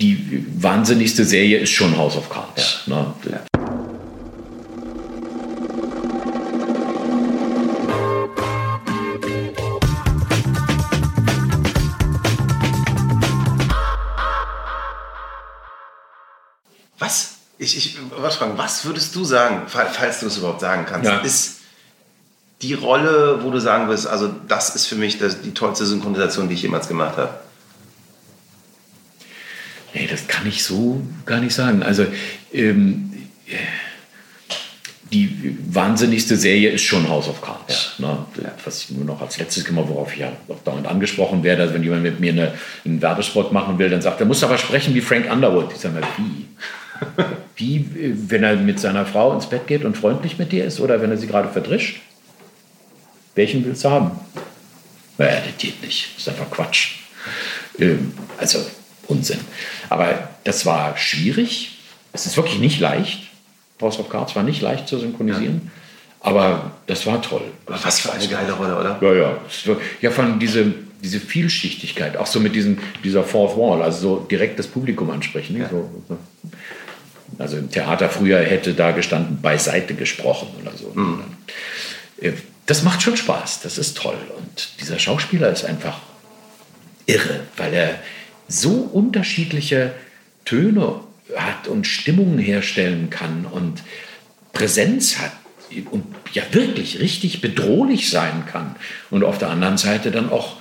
die wahnsinnigste Serie ist schon House of Cards. Ja. Ne? Ja. Was? Ich, ich was fragen, was würdest du sagen, falls du es überhaupt sagen kannst, ja. ist die Rolle, wo du sagen wirst, also das ist für mich das, die tollste Synchronisation, die ich jemals gemacht habe? Nee, das kann ich so gar nicht sagen. Also ähm, die wahnsinnigste Serie ist schon House of Cards. Ja. Ne? Was ich nur noch als letztes immer, worauf ich ja auch dauernd angesprochen werde, also wenn jemand mit mir eine, einen Werbespot machen will, dann sagt er, muss aber sprechen wie Frank Underwood. Ich sage mal, wie? wie, wenn er mit seiner Frau ins Bett geht und freundlich mit dir ist oder wenn er sie gerade verdrischt? Welchen willst du haben? Naja, das geht nicht. Das ist einfach Quatsch. Ähm, also Unsinn. Aber das war schwierig. Es ist wirklich nicht leicht. House of Cards war nicht leicht zu synchronisieren. Ja. Aber das war toll. Das Was für eine geile Rolle, oder? Ja, ja. Ja, von diese, diese Vielschichtigkeit, auch so mit diesem, dieser Fourth Wall, also so direkt das Publikum ansprechen. Ja. So, also im Theater früher hätte da gestanden, beiseite gesprochen oder so. Mhm. Äh, das macht schon Spaß, das ist toll. Und dieser Schauspieler ist einfach irre, weil er so unterschiedliche Töne hat und Stimmungen herstellen kann und Präsenz hat und ja wirklich richtig bedrohlich sein kann. Und auf der anderen Seite dann auch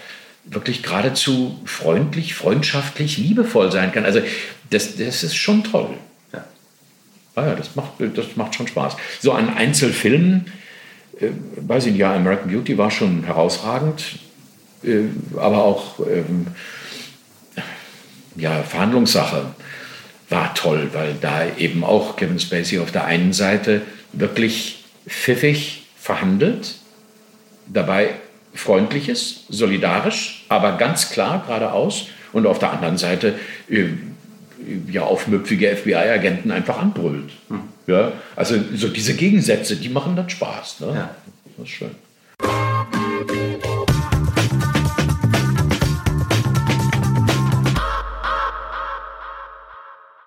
wirklich geradezu freundlich, freundschaftlich, liebevoll sein kann. Also das, das ist schon toll. Ja. Ah ja, das macht, das macht schon Spaß. So an Einzelfilmen äh, weiß ich nicht, ja, American Beauty war schon herausragend, äh, aber auch ähm, ja, Verhandlungssache war toll, weil da eben auch Kevin Spacey auf der einen Seite wirklich pfiffig verhandelt, dabei freundlich ist, solidarisch, aber ganz klar geradeaus und auf der anderen Seite äh, ja aufmüpfige FBI-Agenten einfach anbrüllt. Hm. Ja, also so diese Gegensätze, die machen dann Spaß. Ne? Ja. Das ist schön.